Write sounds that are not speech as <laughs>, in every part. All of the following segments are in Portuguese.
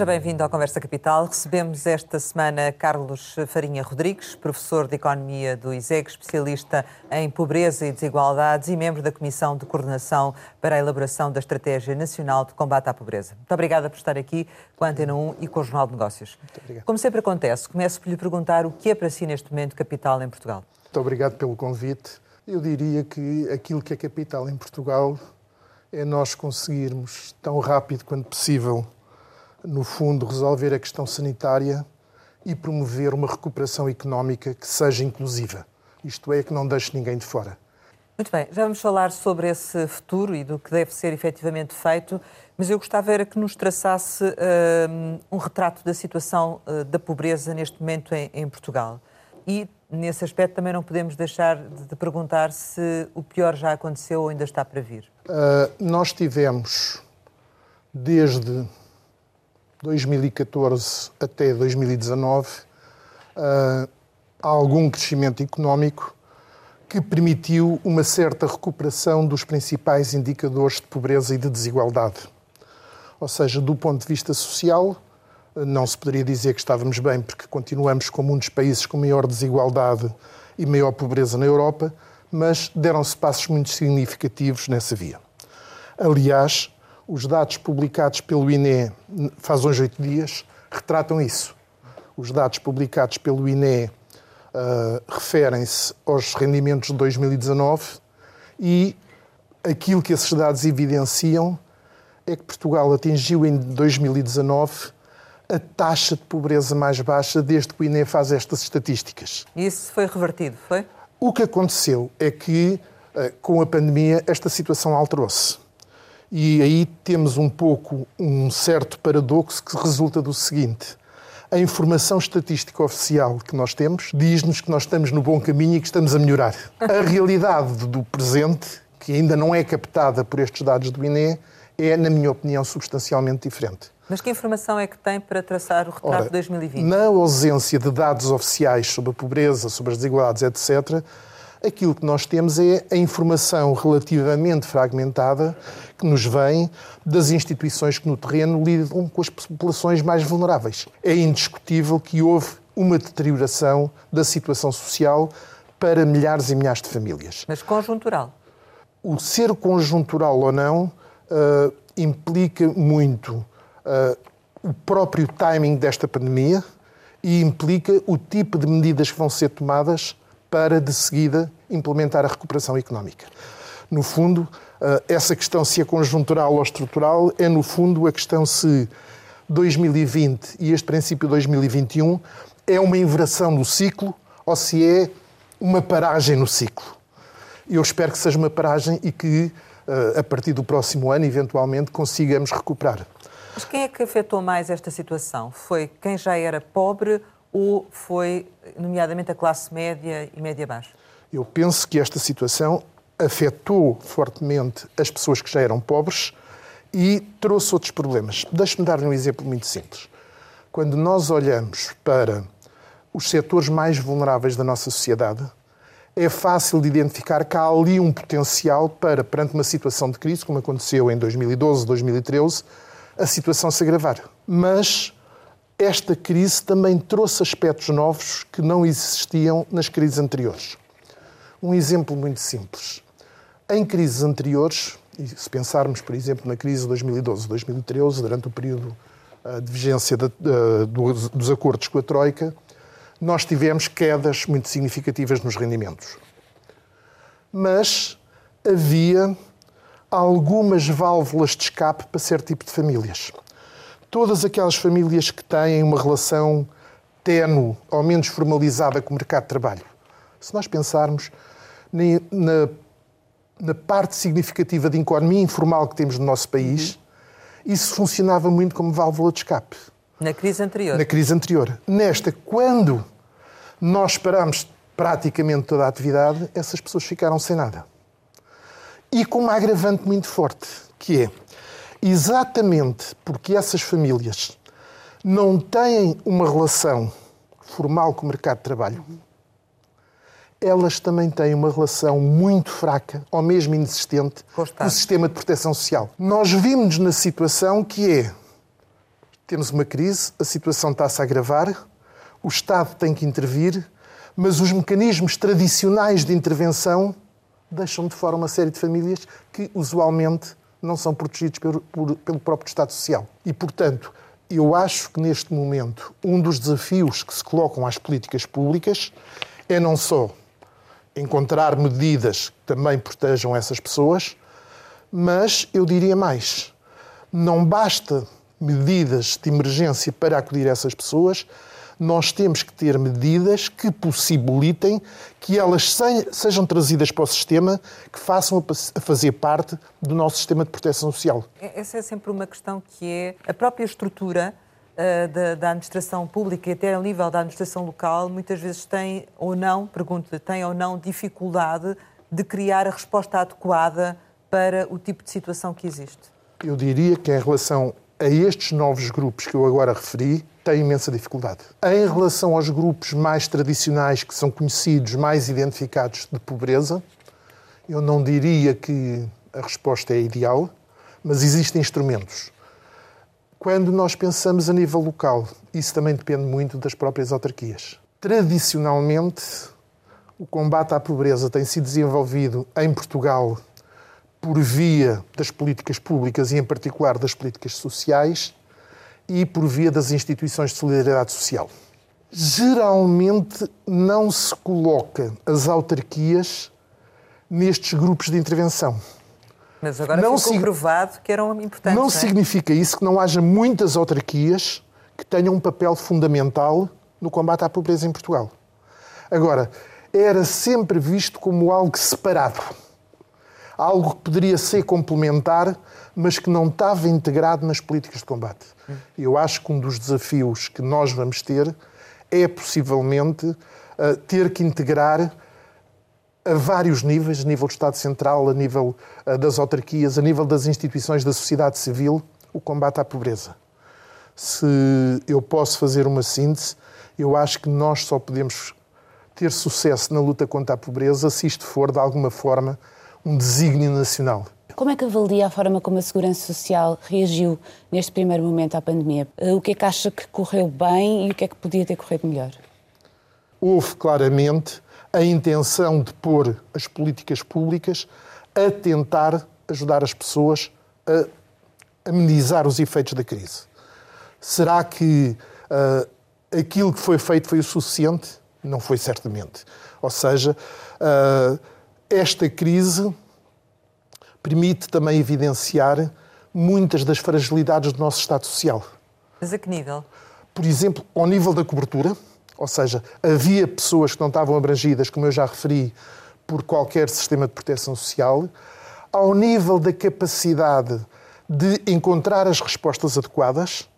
Seja bem-vindo à Conversa Capital. Recebemos esta semana Carlos Farinha Rodrigues, professor de Economia do ISEG, especialista em pobreza e desigualdades e membro da Comissão de Coordenação para a elaboração da Estratégia Nacional de Combate à Pobreza. Muito obrigada por estar aqui com a Antena 1 e com o Jornal de Negócios. Como sempre acontece, começo por lhe perguntar o que é para si neste momento capital em Portugal. Muito obrigado pelo convite. Eu diria que aquilo que é capital em Portugal é nós conseguirmos, tão rápido quanto possível, no fundo, resolver a questão sanitária e promover uma recuperação económica que seja inclusiva. Isto é, que não deixe ninguém de fora. Muito bem, já vamos falar sobre esse futuro e do que deve ser efetivamente feito, mas eu gostava era que nos traçasse uh, um retrato da situação uh, da pobreza neste momento em, em, Portugal. E, nesse aspecto, também não podemos deixar de, de perguntar se o pior já aconteceu ou ainda está para vir. Uh, nós tivemos, desde 2014 até 2019, uh, algum crescimento económico que permitiu uma certa recuperação dos principais indicadores de pobreza e de desigualdade. Ou seja, do ponto de vista social, não se poderia dizer que estávamos bem, porque continuamos como um dos países com maior desigualdade e maior pobreza na Europa, mas deram-se passos muito significativos nessa via. Aliás, os dados publicados pelo INE faz uns oito dias retratam isso. Os dados publicados pelo INE uh, referem-se aos rendimentos de 2019 e aquilo que esses dados evidenciam é que Portugal atingiu em 2019 a taxa de pobreza mais baixa desde que o INE faz estas estatísticas. Isso foi revertido, foi? O que aconteceu é que, uh, com a pandemia, esta situação alterou-se. E aí temos um pouco um certo paradoxo que resulta do seguinte: a informação estatística oficial que nós temos diz-nos que nós estamos no bom caminho e que estamos a melhorar. A <laughs> realidade do presente, que ainda não é captada por estes dados do INE, é, na minha opinião, substancialmente diferente. Mas que informação é que tem para traçar o retrato de 2020? Na ausência de dados oficiais sobre a pobreza, sobre as desigualdades, etc., aquilo que nós temos é a informação relativamente fragmentada que nos vem das instituições que no terreno lidam com as populações mais vulneráveis. É indiscutível que houve uma deterioração da situação social para milhares e milhares de famílias. Mas conjuntural? O ser conjuntural ou não uh, implica muito uh, o próprio timing desta pandemia e implica o tipo de medidas que vão ser tomadas para, de seguida, implementar a recuperação económica. No fundo, eh, essa questão se é conjuntural ou estrutural é, no fundo, a questão se 2020 e este princípio de 2021 é uma inversão do ciclo ou se é uma paragem no ciclo. Eu espero que seja uma paragem e que, eh, a partir do próximo ano, eventualmente, consigamos recuperar. Mas quem é que afetou mais esta situação? Foi quem já era pobre ou foi, nomeadamente, a classe média e média baixa? Eu penso que esta situação afetou fortemente as pessoas que já eram pobres e trouxe outros problemas. Deixe-me dar-lhe um exemplo muito simples. Quando nós olhamos para os setores mais vulneráveis da nossa sociedade, é fácil de identificar que há ali um potencial para, perante uma situação de crise, como aconteceu em 2012, 2013, a situação se agravar. Mas esta crise também trouxe aspectos novos que não existiam nas crises anteriores. Um exemplo muito simples. Em crises anteriores, e se pensarmos, por exemplo, na crise de 2012, 2013, durante o período eh, de vigência de, de, dos acordos com a Troika, nós tivemos quedas muito significativas nos rendimentos. Mas havia algumas válvulas de escape para certo tipo de famílias todas aquelas famílias que têm uma relação tenue ou menos formalizada com o mercado de trabalho. Se nós pensarmos na, na parte significativa de economia informal que temos no nosso país, uhum. isso funcionava muito como válvula de escape. Na crise anterior? Na crise anterior. Nesta, quando nós paramos praticamente toda a atividade, essas pessoas ficaram sem nada. E com uma agravante muito forte, que é exatamente porque essas famílias não têm uma relação formal com o mercado de trabalho, elas também têm uma relação muito fraca, ou mesmo inexistente, com o sistema de proteção social. Nós vimos na situação que é temos uma crise, a situação está-se a agravar, o Estado tem que intervir, mas os mecanismos tradicionais de intervenção deixam de fora uma série de famílias que usualmente não são protegidos pelo, pelo próprio Estado Social. E, portanto, eu acho que neste momento um dos desafios que se colocam às políticas públicas é não só encontrar medidas que também protejam essas pessoas, mas eu diria mais: não basta medidas de emergência para acudir essas pessoas, nós temos que ter medidas que possibilitem que elas sejam trazidas para o sistema, que façam a fazer parte do nosso sistema de proteção social. Essa é sempre uma questão que é a própria estrutura uh, da, da, administração pública e até ao nível da administração local, muitas vezes tem ou não, pergunto tem ou não dificuldade de criar a resposta adequada para o tipo de situação que existe? Eu diria que em relação a estes novos grupos que eu agora referi, tem imensa dificuldade. Em relação aos grupos mais tradicionais, que são conhecidos, mais identificados de pobreza, eu não diria que a resposta é ideal, mas existem instrumentos. Quando nós pensamos a nível local, isso também depende muito das próprias autarquias. Tradicionalmente, o combate à pobreza tem sido desenvolvido em Portugal por via das políticas públicas e, em particular, das políticas sociais e por via das instituições de solidariedade social. Geralmente não se coloca as autarquias nestes grupos de intervenção. Mas agora não ficou provado que eram importantes. Não, não é? significa isso que não haja muitas autarquias que tenham um papel fundamental no combate à pobreza em Portugal. Agora, era sempre visto como algo separado algo que poderia ser complementar, mas que não estava integrado nas políticas de combate. Eu acho que um dos desafios que nós vamos ter é possivelmente eh, ter que integrar a vários níveis, a nível do Estado Central, a nível eh, das autarquias, a nível das instituições da sociedade civil, o combate à pobreza. Se eu posso fazer uma síntese, eu acho que nós só podemos ter sucesso na luta contra a pobreza se isto for, de alguma forma, um desígnio nacional. Como é que avalia a forma como a Segurança Social reagiu neste primeiro momento à pandemia? Eh, o que é que acha que correu bem e o que é que podia ter corrido melhor? Houve claramente a intenção de pôr as políticas públicas a tentar ajudar as pessoas a amenizar os efeitos da crise. Será que uh, aquilo que foi feito foi o suficiente? Não foi certamente. Ou seja, uh, esta crise permite também evidenciar muitas das fragilidades do nosso Estado Social. Mas a que nível? Por exemplo, ao nível da cobertura, ou seja, havia pessoas que não estavam abrangidas, como eu já referi, por qualquer sistema de proteção social, ao nível da capacidade de encontrar as respostas adequadas,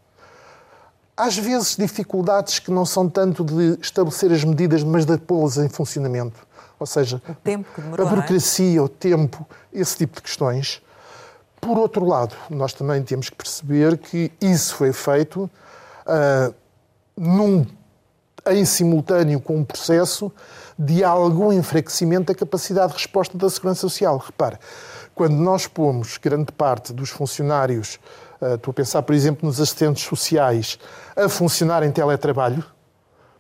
às vezes dificuldades que não são tanto de estabelecer as medidas, mas de pô-las em funcionamento. Ou seja, demorou, a é? burocracia, é? o tempo, esse tipo de questões. Por outro lado, nós também temos que perceber que isso foi feito uh, num, em simultâneo com um processo de algum enfraquecimento da capacidade de resposta da Segurança Social. Repare, quando nós pomos grande parte dos funcionários, estou a pensar, por exemplo, nos assistentes sociais, a funcionar em teletrabalho,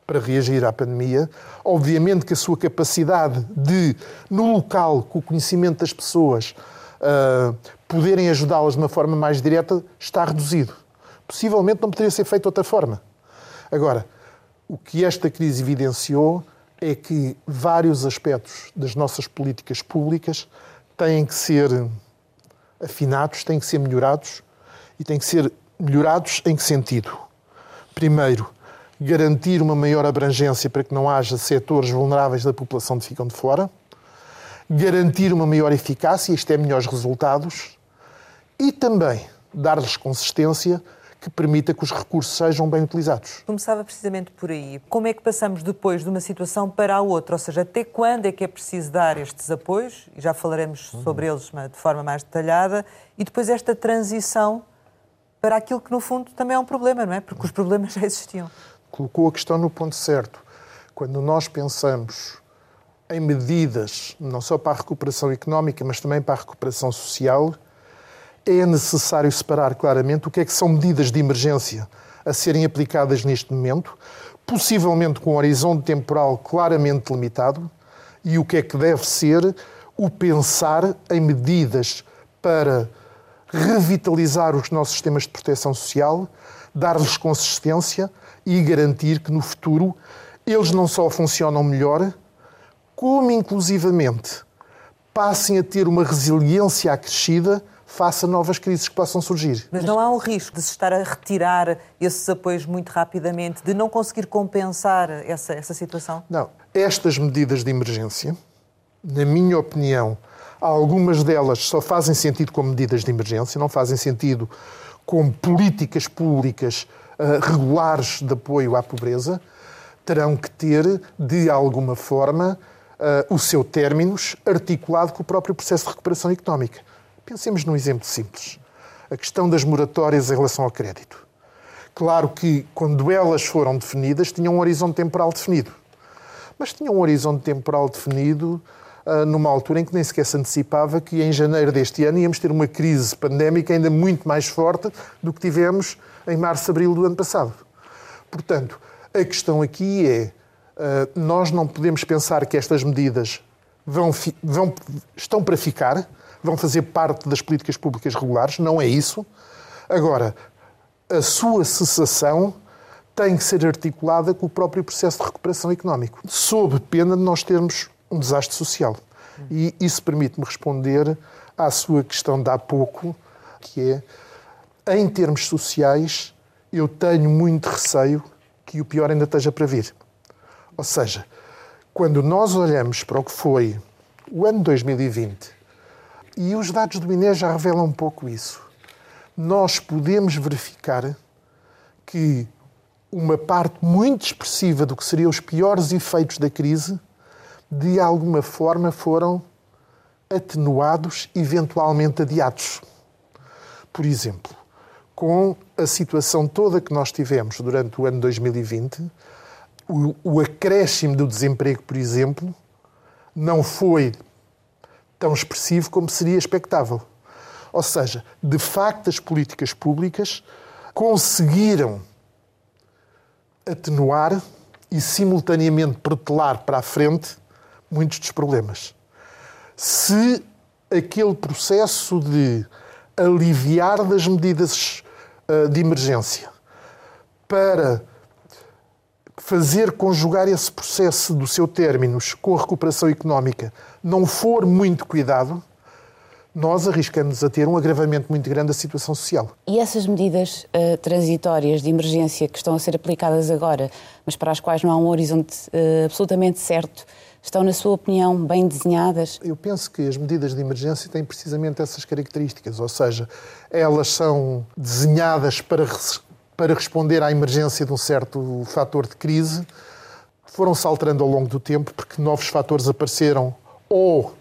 para reagir à pandemia. Obviamente que a sua capacidade de, no local, com o conhecimento das pessoas, uh, poderem ajudá-las de uma forma mais direta, está reduzido. Possivelmente não poderia ser feito de outra forma. Agora, o que esta crise evidenciou é que vários aspectos das nossas políticas públicas têm que ser afinados, têm que ser melhorados e têm que ser melhorados em que sentido? Primeiro, garantir uma maior abrangência para que não haja setores vulneráveis da população que ficam de fora, garantir uma maior eficácia, isto é, melhores resultados, e também dar-lhes consistência que permita que os recursos sejam bem utilizados. Começava precisamente por aí. Como é que passamos depois de uma situação para a outra? Ou seja, até quando é que é preciso dar estes apoios? E já falaremos sobre eles de forma mais detalhada. E depois esta transição para aquilo que, no fundo, também é um problema, não é? Porque os problemas <laughs> já existiam colocou a questão no ponto certo. Quando nós pensamos em medidas, não só para a recuperação económica, mas também para a recuperação social, é necessário separar claramente o que é que são medidas de emergência a serem aplicadas neste momento, possivelmente com um horizonte temporal claramente limitado, e o que é que deve ser o pensar em medidas para revitalizar os nossos sistemas de proteção social, dar-lhes consistência e garantir que no futuro eles não só funcionam melhor, como inclusivamente passem a ter uma resiliência acrescida face a novas crises que possam surgir. Mas não há um risco de se estar a retirar esses apoios muito rapidamente, de não conseguir compensar essa, essa situação? Não. Estas medidas de emergência, na minha opinião, algumas delas só fazem sentido como medidas de emergência, não fazem sentido como políticas públicas uh, regulares de apoio à pobreza, terão que ter, de alguma forma, uh, o seu términos articulado com o próprio processo de recuperação económica. Pensemos num exemplo simples. A questão das moratórias em relação ao crédito. Claro que, quando elas foram definidas, tinham um horizonte temporal definido. Mas tinham um horizonte temporal definido numa altura em que nem sequer se antecipava que em janeiro deste ano íamos ter uma crise pandémica ainda muito mais forte do que tivemos em março, abril do ano passado. Portanto, a questão aqui é: uh, nós não podemos pensar que estas medidas vão, vão, estão para ficar vão fazer parte das políticas públicas regulares, não é isso. Agora, a sua cessação tem que ser articulada com o próprio processo de recuperação económico, sob pena de nós termos um desastre social. E isso permite-me responder à sua questão de há pouco, que é, em termos sociais, eu tenho muito receio que o pior ainda esteja para vir. Ou seja, quando nós olhamos para o que foi o ano 2020 e os dados do INE já revelam um pouco isso. Nós podemos verificar que uma parte muito expressiva do que seriam os piores efeitos da crise, de alguma forma foram atenuados, eventualmente adiados. Por exemplo, com a situação toda que nós tivemos durante o ano 2020, o, o acréscimo do desemprego, por exemplo, não foi tão expressivo como seria expectável. Ou seja, de facto, as políticas públicas conseguiram atenuar e simultaneamente protelar para a frente muitos dos problemas. Se aquele processo de aliviar das medidas eh, de emergência para fazer conjugar esse processo do seu términos com a recuperação económica não for muito cuidado, nós arriscamos a ter um agravamento muito grande da situação social. E essas medidas uh, transitórias de emergência que estão a ser aplicadas agora, mas para as quais não há um horizonte uh, absolutamente certo, estão, na sua opinião, bem desenhadas? Eu penso que as medidas de emergência têm precisamente essas características, ou seja, elas são desenhadas para para responder à emergência de um certo fator de crise, foram-se alterando ao longo do tempo porque novos fatores apareceram ou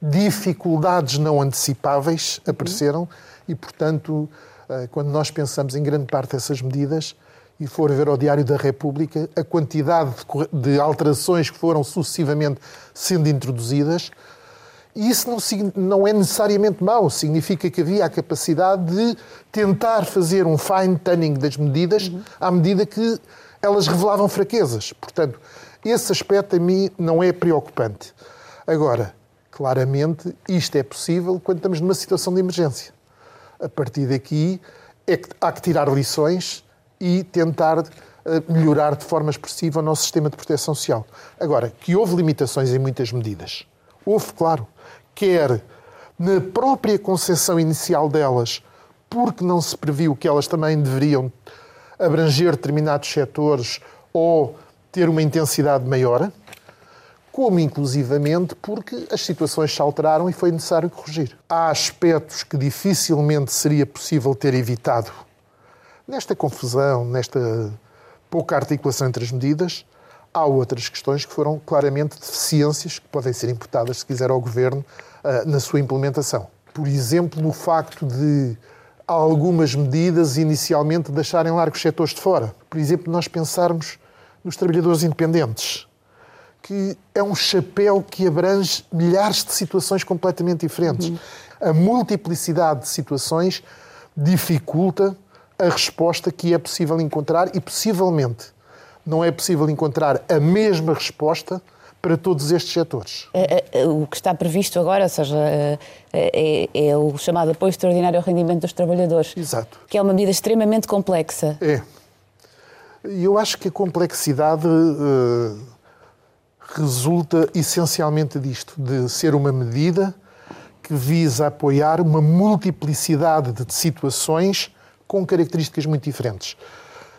dificuldades não antecipáveis apareceram e, portanto, eh, quando nós pensamos em grande parte dessas medidas e for ver ao Diário da República a quantidade de alterações que foram sucessivamente sendo introduzidas, e isso não, não é necessariamente mau, significa que havia a capacidade de tentar fazer um fine-tuning das medidas uhum. à medida que elas revelavam fraquezas. Portanto, esse aspecto a mim não é preocupante. Agora, claramente, isto é possível quando estamos numa situação de emergência. A partir daqui, é que há que tirar lições e tentar eh, melhorar de forma expressiva o nosso sistema de proteção social. Agora, que houve limitações em muitas medidas. Houve, claro quer na própria concepção inicial delas, porque não se previu que elas também deveriam abranger determinados setores ou ter uma intensidade maior, como inclusivamente porque as situações se alteraram e foi necessário corrigir. Há aspectos que dificilmente seria possível ter evitado nesta confusão, nesta pouca articulação entre as medidas, Há outras questões que foram claramente deficiências que podem ser imputadas, se quiser, ao Governo uh, na sua implementação. Por exemplo, no facto de algumas medidas inicialmente deixarem largos setores de fora. Por exemplo, nós pensarmos nos trabalhadores independentes, que é um chapéu que abrange milhares de situações completamente diferentes. Uhum. A multiplicidade de situações dificulta a resposta que é possível encontrar e possivelmente não é possível encontrar a mesma resposta para todos estes setores. É, é, o que está previsto agora, ou seja, é, é, é, o chamado apoio extraordinário ao rendimento dos trabalhadores. Exato. Que é uma medida extremamente complexa. É. E eu acho que a complexidade uh, resulta essencialmente disto, de ser uma medida que visa apoiar uma multiplicidade de situações com características muito diferentes.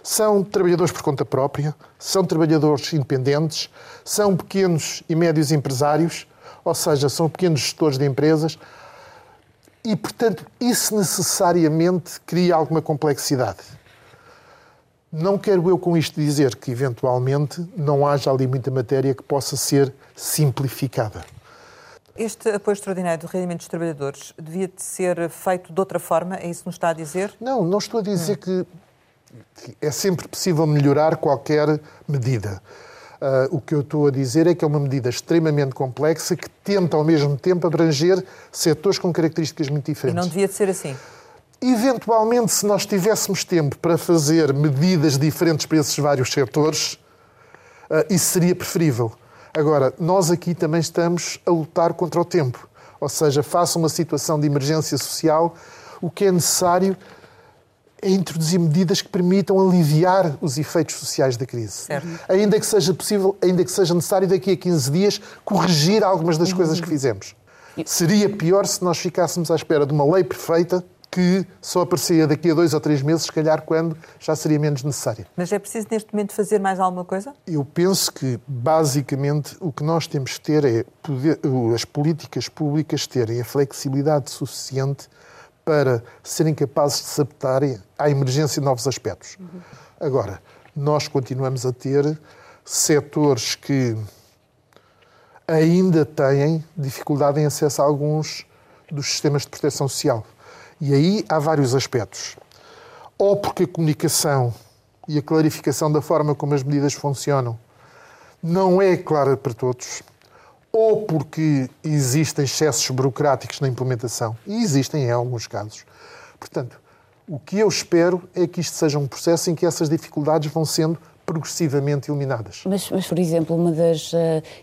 São trabalhadores por conta própria, são trabalhadores independentes, são pequenos e médios empresários, ou seja, são pequenos gestores de empresas. E, portanto, isso necessariamente cria alguma complexidade. Não quero eu com isto dizer que, eventualmente, não haja ali muita matéria que possa ser simplificada. Este apoio extraordinário do rendimento dos trabalhadores devia ser feito de outra forma? É isso que nos está a dizer? Não, não estou a dizer hum. que é sempre possível melhorar qualquer medida. Uh, o que eu estou a dizer é que é uma medida extremamente complexa que tenta, ao mesmo tempo, abranger setores com características muito diferentes. E não devia de ser assim? Eventualmente, se nós tivéssemos tempo para fazer medidas diferentes para esses vários setores, uh, isso seria preferível. Agora, nós aqui também estamos a lutar contra o tempo. Ou seja, face a uma situação de emergência social, o que é necessário é introduzir medidas que permitam aliviar os efeitos sociais da crise. Certo. Ainda que seja possível, ainda que seja necessário daqui a 15 dias corrigir algumas das coisas que fizemos. Seria pior se nós ficássemos à espera de uma lei perfeita que só apareceria daqui a dois ou três meses, se calhar quando já seria menos necessária. Mas é preciso neste momento fazer mais alguma coisa? Eu penso que, basicamente, o que nós temos que ter é poder, as políticas públicas terem a flexibilidade suficiente para serem capazes de se adaptarem à emergência de novos aspectos. Uhum. Agora, nós continuamos a ter setores que ainda têm dificuldade em acesso a alguns dos sistemas de proteção social. E aí há vários aspectos. Ou porque a comunicação e a clarificação da forma como as medidas funcionam não é clara para todos, ou porque existem excessos burocráticos na implementação, e existem em alguns casos. Portanto, o que eu espero é que isto seja um processo em que essas dificuldades vão sendo progressivamente eliminadas. Mas, mas por exemplo, uma das uh,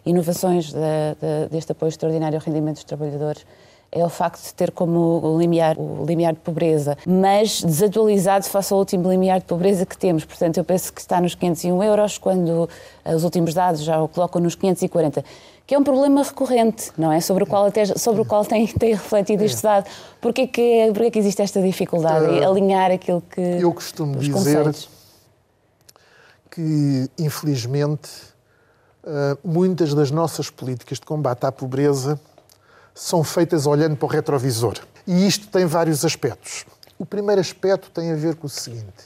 inovações da, da, deste apoio extraordinário ao rendimento dos trabalhadores é o facto de ter como limiar o limiar de pobreza, mas desatualizado face ao último limiar de pobreza que temos. Portanto, eu penso que está nos 501 euros, quando os últimos dados já o colocam nos 540 que é um problema recorrente, não é? Sobre o qual, até, sobre o qual tem, tem refletido este dado. Porquê que, porquê que existe esta dificuldade em uh, alinhar aquilo que. Eu costumo dizer que, infelizmente, uh, muitas das nossas políticas de combate à pobreza são feitas olhando para o retrovisor. E isto tem vários aspectos. O primeiro aspecto tem a ver com o seguinte: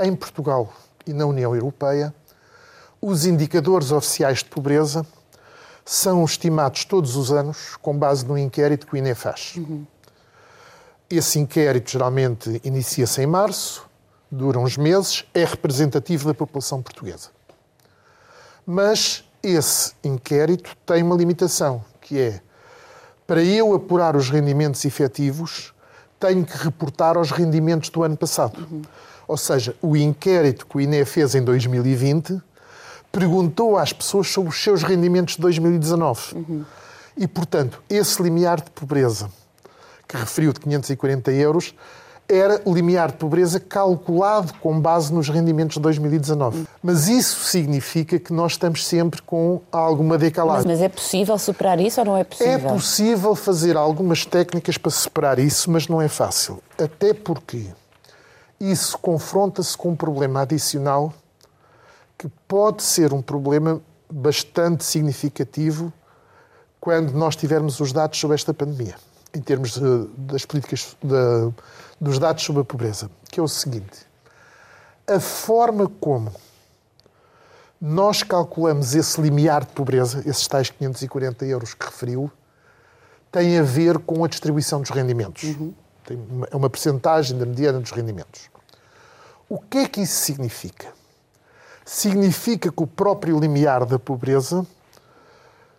em Portugal e na União Europeia, os indicadores oficiais de pobreza são estimados todos os anos com base no inquérito que o INE faz. Uhum. Esse inquérito geralmente inicia-se em março, dura uns meses, é representativo da população portuguesa. Mas esse inquérito tem uma limitação, que é para eu apurar os rendimentos efetivos, tenho que reportar aos rendimentos do ano passado. Uhum. Ou seja, o inquérito que o INE fez em 2020 perguntou às pessoas sobre os seus rendimentos de 2019. Uhum. E, portanto, esse limiar de pobreza, que referiu de 540 euros, era o limiar de pobreza calculado com base nos rendimentos de 2019. Mas isso significa que nós estamos sempre com alguma decalagem. Mas, mas, é possível superar isso ou não é possível? É possível fazer algumas técnicas para superar isso, mas não é fácil. Até porque isso confronta-se com um problema adicional que pode ser um problema bastante significativo quando nós tivermos os dados sobre esta pandemia em termos de, das políticas, de, dos dados sobre a pobreza, que é o seguinte: a forma como nós calculamos esse limiar de pobreza, esses tais 540 euros que referiu, tem a ver com a distribuição dos rendimentos. Uhum. É uma percentagem da mediana dos rendimentos. O que é que isso significa? Significa que o próprio limiar da pobreza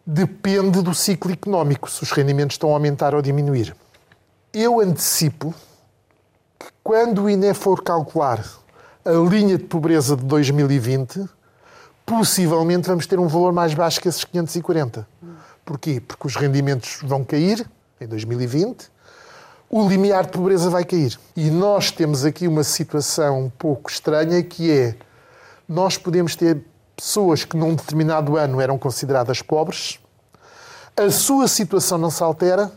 depende do ciclo económico, se os rendimentos estão a aumentar ou a diminuir. Eu antecipo quando o INE for calcular a linha de pobreza de 2020, possivelmente vamos ter um valor mais baixo que esses 540. Porquê? Porque os rendimentos vão cair em 2020, o limiar de pobreza vai cair. E nós temos aqui uma situação um pouco estranha que é nós podemos ter pessoas que num determinado ano eram consideradas pobres, a sua situação não se altera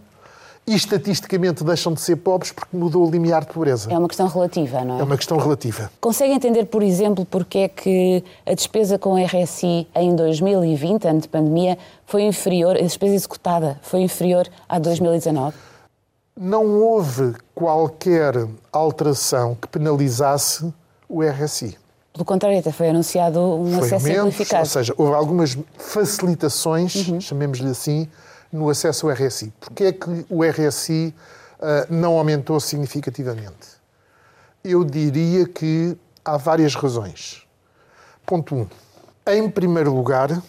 e estatisticamente deixam de ser pobres porque mudou o limiar de pobreza. É uma questão relativa, não é? É uma questão relativa. Consegue entender, por exemplo, porque é que a despesa com RSI em 2020, ano de pandemia, foi inferior, a despesa executada foi inferior a 2019? Não houve qualquer alteração que penalizasse o RSI. Pelo contrário, até foi anunciado um Foi acesso aumentos, simplificado. Ou seja, houve algumas facilitações, chamemos-lhe assim, no acesso ao RSI. Porquê é que o RSI ah, não aumentou significativamente? Eu diria que há várias razões. Ponto 1. Um, em primeiro lugar,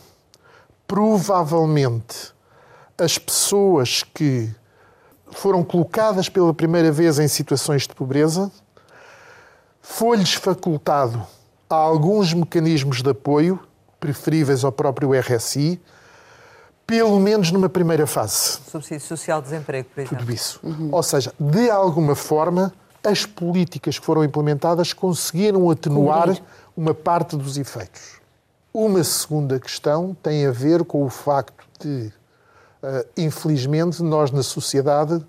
provavelmente as pessoas que foram colocadas pela primeira vez em situações de pobreza foi-lhes facultado alguns mecanismos de apoio, preferíveis ao próprio RSI, pelo menos numa primeira fase. Subsídio Social de Desemprego, por exemplo. Tudo isso. Ou seja, de alguma forma, as políticas que foram implementadas conseguiram atenuar Cobrir. uma parte dos efeitos. Uma segunda questão tem a ver com o facto de, eh, infelizmente, nós na sociedade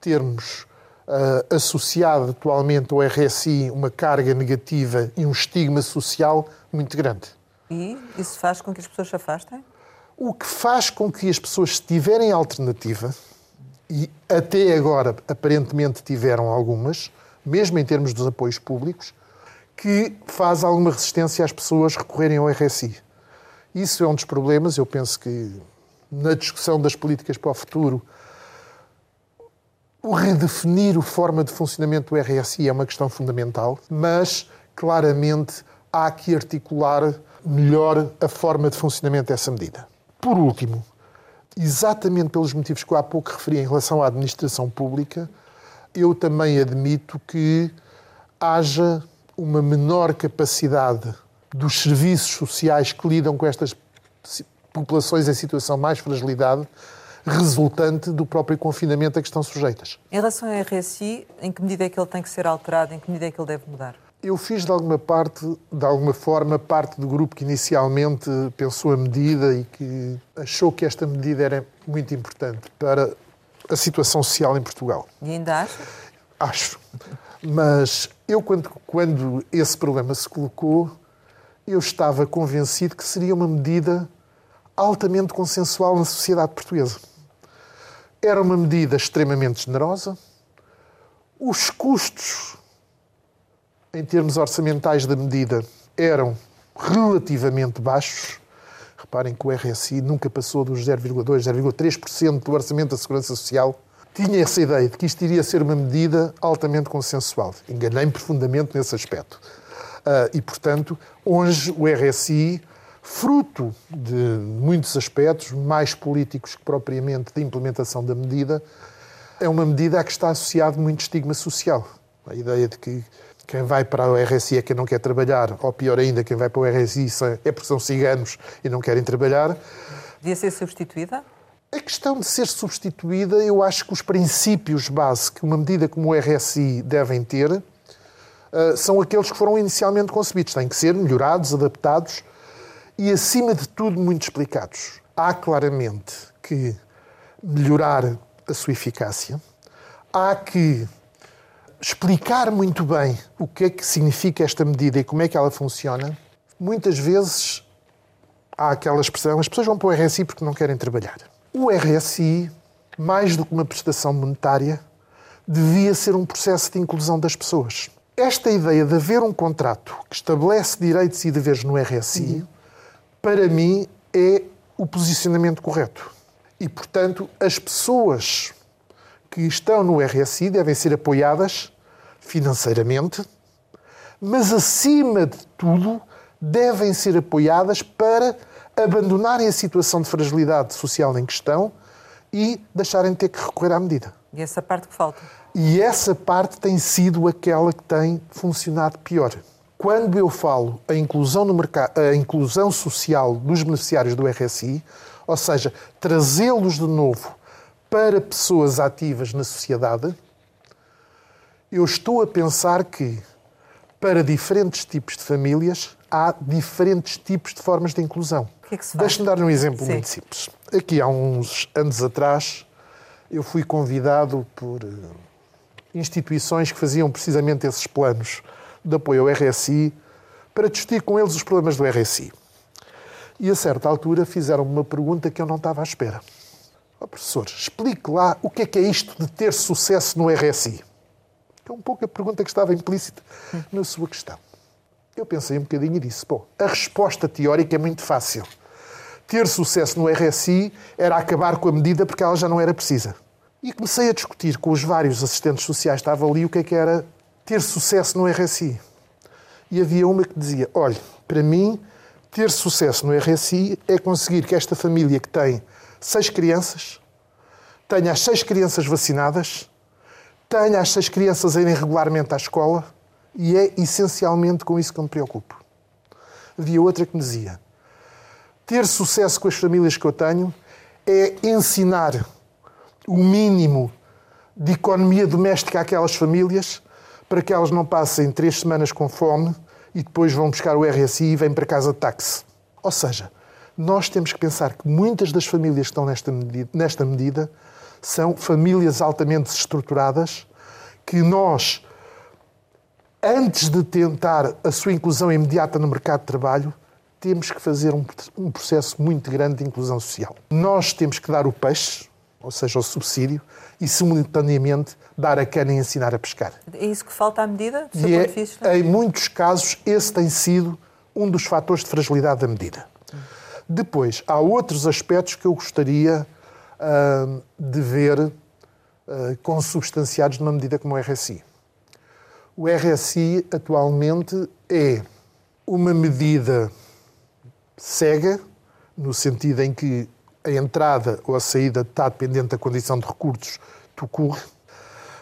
termos eh, associado atualmente ao RSI uma carga negativa e um estigma social muito grande. E isso faz com que as pessoas se afastem? O que faz com que as pessoas, tiverem alternativa, e até agora aparentemente tiveram algumas, mesmo em termos dos apoios públicos, que faz alguma resistência às pessoas recorrerem ao RSI. Isso é um dos problemas. Eu penso que na discussão das políticas para o futuro, o redefinir a forma de funcionamento do RSI é uma questão fundamental, mas claramente há que articular melhor a forma de funcionamento dessa medida. Por último, exatamente pelos motivos que eu há pouco referi em relação à administração pública, eu também admito que haja uma menor capacidade dos serviços sociais que lidam com estas populações em situação mais fragilidade resultante do próprio confinamento a que estão sujeitas. Em relação ao RSI, em que medida é que ele tem que ser alterado, em que medida é que ele deve mudar? Eu fiz de alguma parte, de alguma forma, parte do grupo que inicialmente pensou a medida e que achou que esta medida era muito importante para a situação social em Portugal. E ainda acha? Acho. Mas eu, quando, quando esse problema se colocou, eu estava convencido que seria uma medida altamente consensual na sociedade portuguesa. Era uma medida extremamente generosa. Os custos, em termos orçamentais da medida, eram relativamente baixos. Reparem que o RSI nunca passou dos 0,2%, 0,3% do orçamento da Segurança Social. Tinha essa ideia de que isto iria ser uma medida altamente consensual. Enganei-me profundamente nesse aspecto. Uh, e, portanto, hoje o RSI fruto de muitos aspectos, mais políticos que propriamente da implementação da medida, é uma medida a que está associado muito estigma social. A ideia de que quem vai para o RSI é quem não quer trabalhar, ou pior ainda, quem vai para o RSI é porque são ciganos e não querem trabalhar. Devia ser substituída? A questão de ser substituída, eu acho que os princípios base que uma medida como o RSI devem ter uh, são aqueles que foram inicialmente concebidos. Têm que ser melhorados, adaptados e, acima de tudo, muito explicados. Há claramente que melhorar a sua eficácia, há que explicar muito bem o que é que significa esta medida e como é que ela funciona. Muitas vezes há aquela expressão: as pessoas vão para o RSI porque não querem trabalhar. O RSI, mais do que uma prestação monetária, devia ser um processo de inclusão das pessoas. Esta ideia de haver um contrato que estabelece direitos e deveres no RSI. Uhum para mim, é o posicionamento correto. E, portanto, as pessoas que estão no RSI devem ser apoiadas financeiramente, mas, acima de tudo, devem ser apoiadas para abandonarem a situação de fragilidade social em questão e deixarem de ter que recorrer à medida. E essa parte que falta? E essa parte tem sido aquela que tem funcionado pior. Quando eu falo a inclusão, no mercado, a inclusão social dos beneficiários do RSI, ou seja, trazê-los de novo para pessoas ativas na sociedade, eu estou a pensar que para diferentes tipos de famílias há diferentes tipos de formas de inclusão. Que é que Deixe-me dar um exemplo Sim. muito simples. Aqui há uns anos atrás eu fui convidado por eh, instituições que faziam precisamente esses planos de apoio ao RSI para discutir com eles os problemas do RSI. E a certa altura fizeram uma pergunta que eu não estava à espera. Oh, professor, explique lá o que é que é isto de ter sucesso no RSI. É um pouco a pergunta que estava implícita na sua questão. Eu pensei um bocadinho e disse: bom, a resposta teórica é muito fácil. Ter sucesso no RSI era acabar com a medida porque ela já não era precisa. E comecei a discutir com os vários assistentes sociais que estavam ali o que é que era ter sucesso no RSI. E havia uma que dizia: olha, para mim, ter sucesso no RSI é conseguir que esta família que tem seis crianças tenha as seis crianças vacinadas, tenha as seis crianças a irem regularmente à escola e é essencialmente com isso que eu me preocupo. Havia outra que me dizia: ter sucesso com as famílias que eu tenho é ensinar o mínimo de economia doméstica àquelas famílias para que elas não passem três semanas com fome e depois vão buscar o RSI e vêm para casa de táxi. Ou seja, nós temos que pensar que muitas das famílias que estão nesta medida, nesta medida são famílias altamente estruturadas que nós, antes de tentar a sua inclusão imediata no mercado de trabalho, temos que fazer um, um processo muito grande de inclusão social. Nós temos que dar o peixe, ou seja, o subsídio, e simultaneamente dar a cana e ensinar a pescar. É isso que falta à medida? Do e é, em muitos casos, esse tem sido um dos fatores de fragilidade da medida. Depois, há outros aspectos que eu gostaria uh, de ver uh, consubstanciados numa medida como o RSI. O RSI atualmente é uma medida cega, no sentido em que a entrada ou a saída está dependente da condição de recursos que ocorre,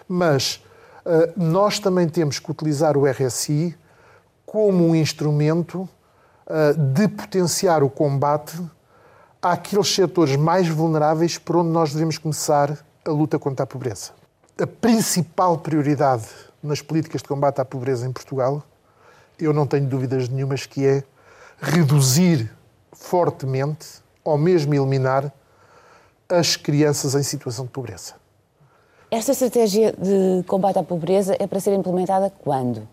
mas uh, nós também temos que utilizar o RSI como um instrumento de potenciar o combate àqueles setores mais vulneráveis por onde nós devemos começar a luta contra a pobreza. A principal prioridade nas políticas de combate à pobreza em Portugal, eu não tenho dúvidas nenhumas que é reduzir fortemente ou mesmo eliminar as crianças em situação de pobreza. Esta estratégia de combate à pobreza é para ser implementada quando?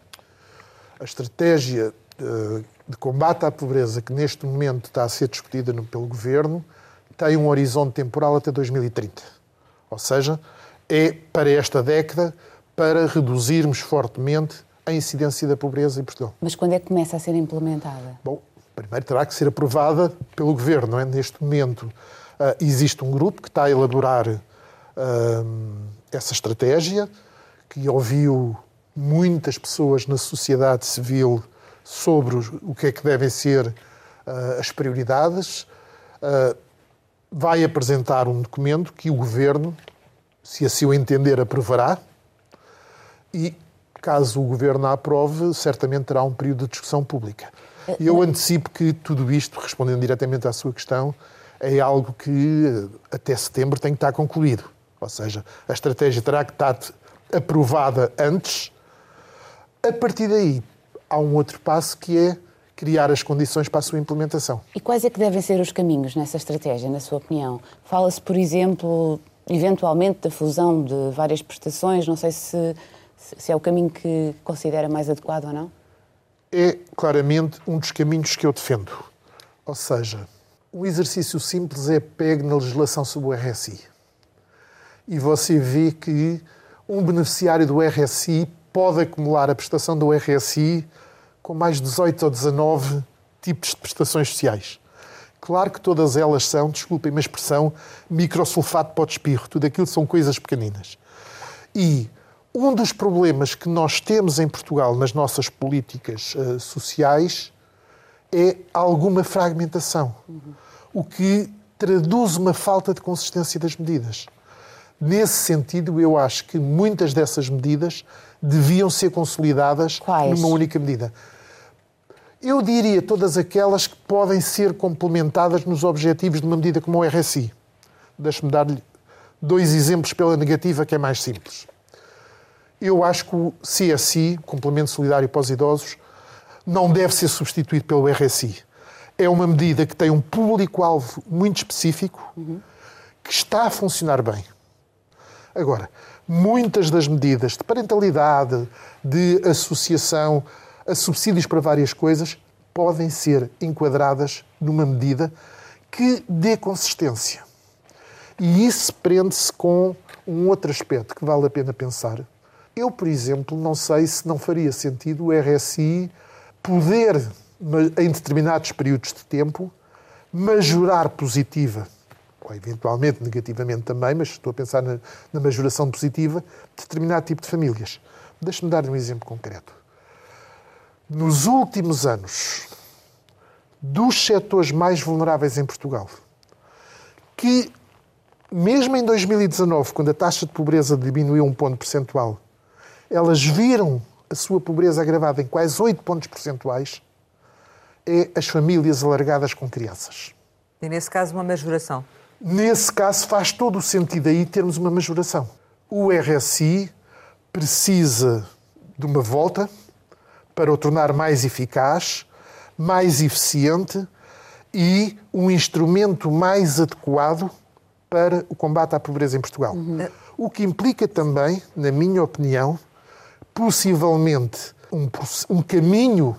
A estratégia de, combate à pobreza que neste momento está a ser discutida no, pelo Governo tem um horizonte temporal até 2030. Ou seja, é para esta década para reduzirmos fortemente a incidência da pobreza em Portugal. Mas quando é que começa a ser implementada? Bom, primeiro terá que ser aprovada pelo Governo. Não é? Neste momento uh, existe um grupo que está a elaborar uh, essa estratégia, que ouviu muitas pessoas na sociedade civil sobre o que é que devem ser uh, as prioridades. vai apresentar um documento que o Governo, se assim o entender, aprovará. E, caso o Governo a aprove, certamente terá um período de discussão pública. E eu antecipo que tudo isto, respondendo diretamente à sua questão, é algo que até setembro tem que estar concluído. Ou seja, a estratégia terá que estar aprovada antes. A partir daí, há um outro passo que é criar as condições para a sua implementação. E quais é que devem ser os caminhos nessa estratégia, na sua opinião? Fala-se, por exemplo, eventualmente da fusão de várias prestações, não sei se, se é o caminho que considera mais adequado ou não? é claramente um dos caminhos que eu defendo. Ou seja, um exercício simples é pegue na legislação sobre o RSI. E você vê que um beneficiário do RSI pode acumular a prestação do RSI com mais 18 ou 19 tipos de prestações sociais. Claro que todas elas são, desculpem a expressão, microsulfato para o espirro. Tudo aquilo são coisas pequeninas. E um dos problemas que nós temos em Portugal nas nossas políticas uh, sociais é alguma fragmentação, uhum. o que traduz uma falta de consistência das medidas. Nesse sentido, eu acho que muitas dessas medidas deviam ser consolidadas Quais? numa única medida. Eu diria todas aquelas que podem ser complementadas nos objetivos de uma medida como o RSI. Deixe-me dar-lhe dois exemplos pela negativa, que é mais simples. Eu acho que o CSI, Complemento Solidário para os Idosos, não deve ser substituído pelo RSI. É uma medida que tem um público-alvo muito específico, que está a funcionar bem. Agora, muitas das medidas de parentalidade, de associação, subsídios para várias coisas, podem ser enquadradas numa medida que dê consistência. E isso prende-se com um outro aspecto que vale a pena pensar. Eu, por exemplo, não sei se não faria sentido o RSI poder, em determinados períodos de tempo, majorar positiva, ou eventualmente negativamente também, mas estou a pensar na, na majoração positiva, determinado tipo de famílias. Deixe-me dar um exemplo concreto. Nos últimos anos, dos setores mais vulneráveis em Portugal, que mesmo em 2019, quando a taxa de pobreza diminuiu um ponto percentual, elas viram a sua pobreza agravada em quase 8 pontos percentuais, é as famílias alargadas com crianças. E nesse caso, uma majoração. Nesse caso, faz todo o sentido aí termos uma majoração. O RSI precisa de uma volta para o tornar mais eficaz, mais eficiente e um instrumento mais adequado para o combate à pobreza em Portugal. Uhum. O que implica também, na minha opinião, possivelmente um, um caminho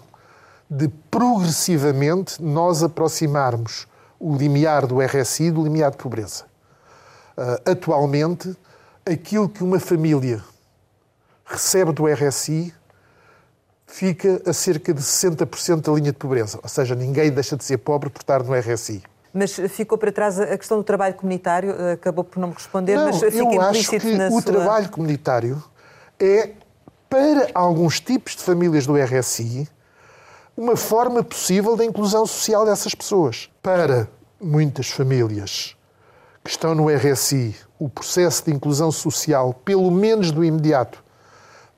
de progressivamente nós aproximarmos o limiar do RSI do limiar de pobreza. Uh, atualmente, aquilo que uma família recebe do RSI fica a cerca de 60% da linha de pobreza. Ou seja, ninguém deixa de ser pobre por estar no RSI. Mas ficou para trás a questão do trabalho comunitário, acabou por não me responder, não, mas fica eu acho que o sua... trabalho comunitário é, para alguns tipos de famílias do RSI, uma forma possível da inclusão social dessas pessoas. Para muitas famílias que estão no RSI, o processo de inclusão social, pelo menos do imediato,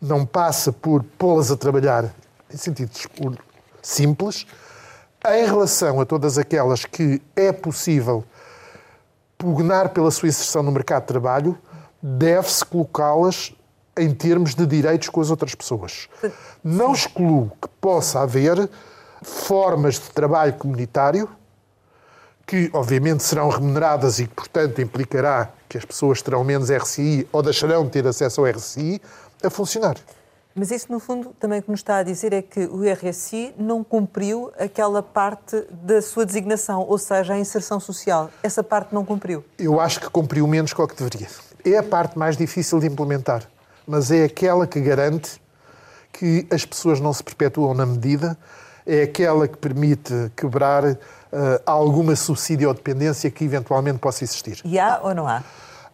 não passa por pô-las a trabalhar em sentido simples, em relação a todas aquelas que é possível pugnar pela sua inserção no mercado de trabalho, deve-se colocá-las em termos de direitos com as outras pessoas. Não excluo que possa haver formas de trabalho comunitário que, obviamente, serão remuneradas e que, portanto, implicará que as pessoas terão menos RCI ou deixarão de ter acesso ao RCI, a funcionar. Mas isso, no fundo, também o que nos está a dizer é que o RSI não cumpriu aquela parte da sua designação, ou seja, a inserção social. Essa parte não cumpriu. Eu acho que cumpriu menos que o que deveria. É a parte mais difícil de implementar, mas é aquela que garante que as pessoas não se perpetuam na medida, é aquela que permite quebrar uh, alguma subsídio ou dependência que eventualmente possa existir. E há ou não há?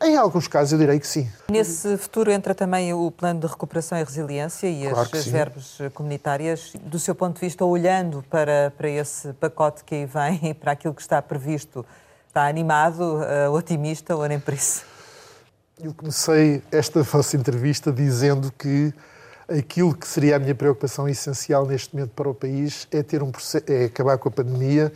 Em alguns casos, eu direi que sim. Nesse futuro entra também o plano de recuperação e resiliência e claro as, as verbas comunitárias. Do seu ponto de vista, olhando para, para esse pacote que aí vem <laughs> e para aquilo que está previsto, está animado, uh, otimista ou nem por isso? Eu comecei esta vossa entrevista dizendo que aquilo que seria a minha preocupação essencial neste momento para o país é, ter um, é acabar com a pandemia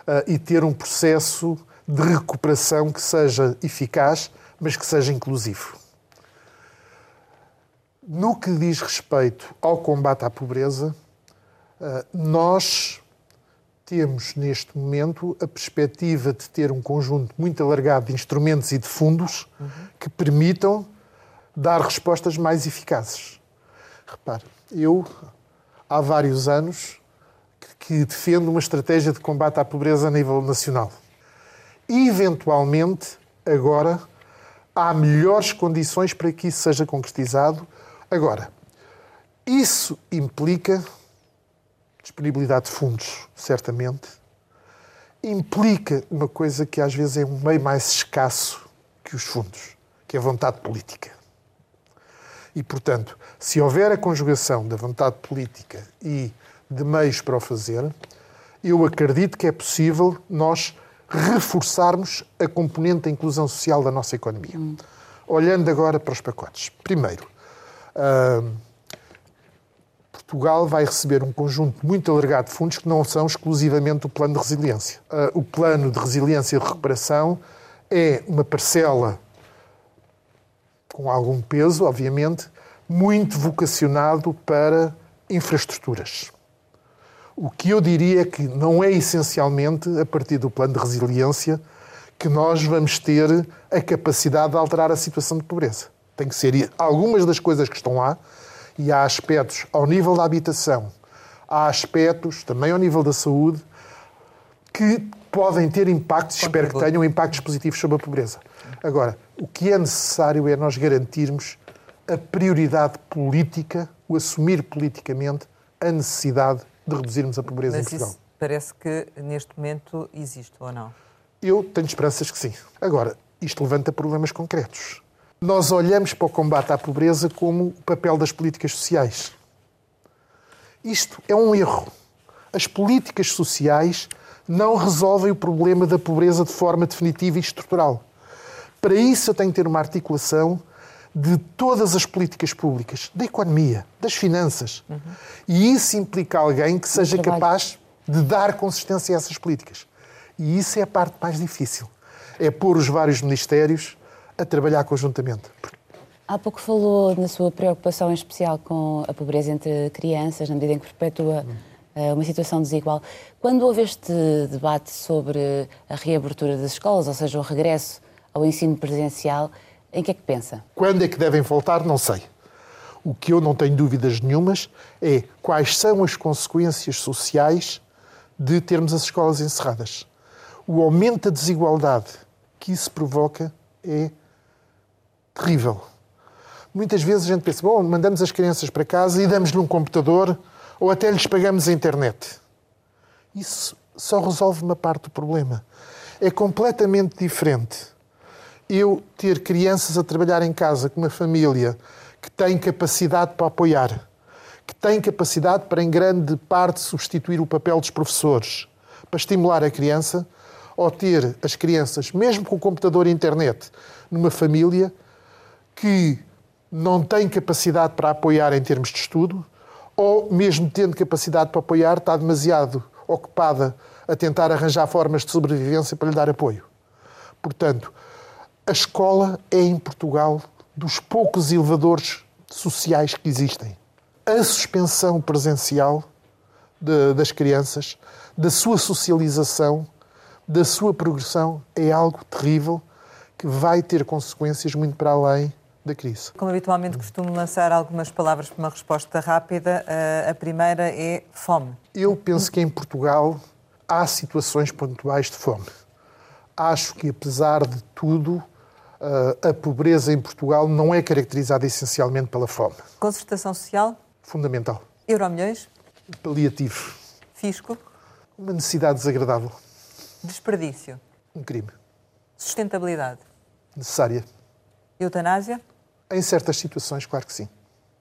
uh, e ter um processo de recuperação que seja eficaz mas que seja inclusivo. No que diz respeito ao combate à pobreza, eh, nós temos neste momento a perspectiva de ter um conjunto muito alargado de instrumentos e de fundos uhum. que permitam dar respostas mais eficazes. Repare, eu há vários anos que defendo uma estratégia de combate à pobreza a nível nacional. E, eventualmente, agora há melhores condições para que isso seja concretizado. Agora, isso implica disponibilidade de fundos, certamente. Implica uma coisa que às vezes é um meio mais escasso que os fundos, que é a vontade política. E, portanto, se houver a conjugação da vontade política e de meios para o fazer, eu acredito que é possível nós reforçarmos a componente da inclusão social da nossa economia. Hum. Olhando agora para os pacotes. Primeiro, uh, Portugal vai receber um conjunto muito alargado de fundos que não são exclusivamente o plano de resiliência. Uh, o plano de resiliência e recuperação é uma parcela com algum peso, obviamente, muito vocacionado para infraestruturas. O que eu diria que não é essencialmente a partir do plano de resiliência que nós vamos ter a capacidade de alterar a situação de pobreza. Tem que ser algumas das coisas que estão lá, e há aspectos ao nível da habitação, há aspectos também ao nível da saúde que podem ter impactos, espero que tenham impactos positivos sobre a pobreza. Agora, o que é necessário é nós garantirmos a prioridade política, o assumir politicamente a necessidade de reduzirmos a pobreza Mas em Portugal. Isso parece que neste momento existe ou não? Eu tenho esperanças que sim. Agora, isto levanta problemas concretos. Nós olhamos para o combate à pobreza como o papel das políticas sociais. Isto é um erro. As políticas sociais não resolvem o problema da pobreza de forma definitiva e estrutural. Para isso, eu tenho que ter uma articulação de todas as políticas públicas, da economia, das finanças. Uhum. E isso implica alguém que seja capaz de dar consistência a essas políticas. E isso é a parte mais difícil. É pôr os vários ministérios a trabalhar conjuntamente. Há pouco falou na sua preocupação em especial com a pobreza entre crianças, na medida em que perpetua uh, uma situação desigual. Quando houve este debate sobre a reabertura das escolas, ou seja, o regresso ao ensino presencial, em que é que pensa? Quando é que devem voltar, não sei. O que eu não tenho dúvidas nenhumas é quais são as consequências sociais de termos as escolas encerradas. O aumento da desigualdade que isso provoca é terrível. Muitas vezes a gente pensa, bom, mandamos as crianças para casa e damos-lhe um computador ou até lhes pagamos a internet. Isso só resolve uma parte do problema. É completamente diferente eu ter crianças a trabalhar em casa com uma família que tem capacidade para apoiar, que tem capacidade para, em grande parte, substituir o papel dos professores, para estimular a criança, ou ter as crianças, mesmo com o computador e a internet, numa família que não tem capacidade para apoiar em termos de estudo, ou mesmo tendo capacidade para apoiar, está demasiado ocupada a tentar arranjar formas de sobrevivência para lhe dar apoio. Portanto, a escola é em Portugal dos poucos elevadores sociais que existem. A suspensão presencial de, das crianças, da sua socialização, da sua progressão é algo terrível que vai ter consequências muito para além da crise. Como habitualmente costumo lançar algumas palavras para uma resposta rápida, eh, a primeira é fome. Eu penso que em Portugal há situações pontuais de fome. Acho que, apesar de tudo, a pobreza em Portugal não é caracterizada essencialmente pela fome. Concertação social? Fundamental. Euromilhões? Paliativo. Fisco? Uma necessidade desagradável. Desperdício? Um crime. Sustentabilidade? Necessária. Eutanásia? Em certas situações, claro que sim.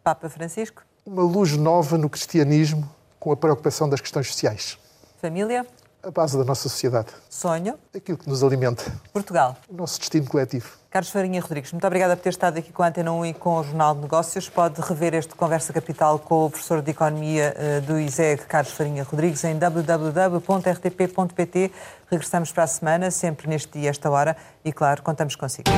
Papa Francisco? Uma luz nova no cristianismo com a preocupação das questões sociais. Família? A base da nossa sociedade. Sonho? Aquilo que nos alimenta. Portugal? O nosso destino coletivo. Carlos Farinha Rodrigues, muito obrigada por ter estado aqui com a Antena 1 e com o Jornal de Negócios. Pode rever este Conversa Capital com o professor de Economia eh, do ISEG, Carlos Farinha Rodrigues, em www.rtp.pt. Regressamos para a semana, sempre neste dia, esta hora, e claro, contamos consigo.